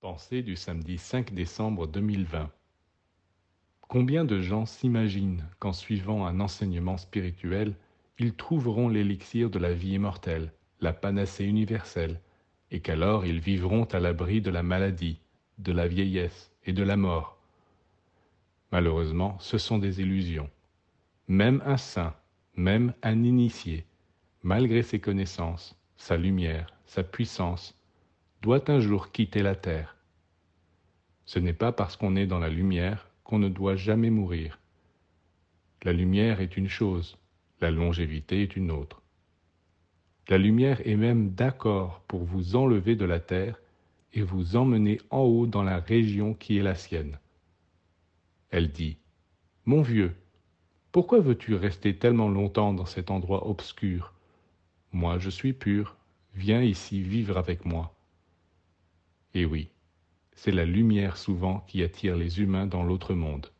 Pensée du samedi 5 décembre 2020 Combien de gens s'imaginent qu'en suivant un enseignement spirituel, ils trouveront l'élixir de la vie immortelle, la panacée universelle, et qu'alors ils vivront à l'abri de la maladie, de la vieillesse et de la mort? Malheureusement, ce sont des illusions. Même un saint, même un initié, malgré ses connaissances, sa lumière, sa puissance, doit un jour quitter la terre. Ce n'est pas parce qu'on est dans la lumière qu'on ne doit jamais mourir. La lumière est une chose, la longévité est une autre. La lumière est même d'accord pour vous enlever de la terre et vous emmener en haut dans la région qui est la sienne. Elle dit, Mon vieux, pourquoi veux-tu rester tellement longtemps dans cet endroit obscur? Moi je suis pur, viens ici vivre avec moi. Et oui, c'est la lumière souvent qui attire les humains dans l'autre monde.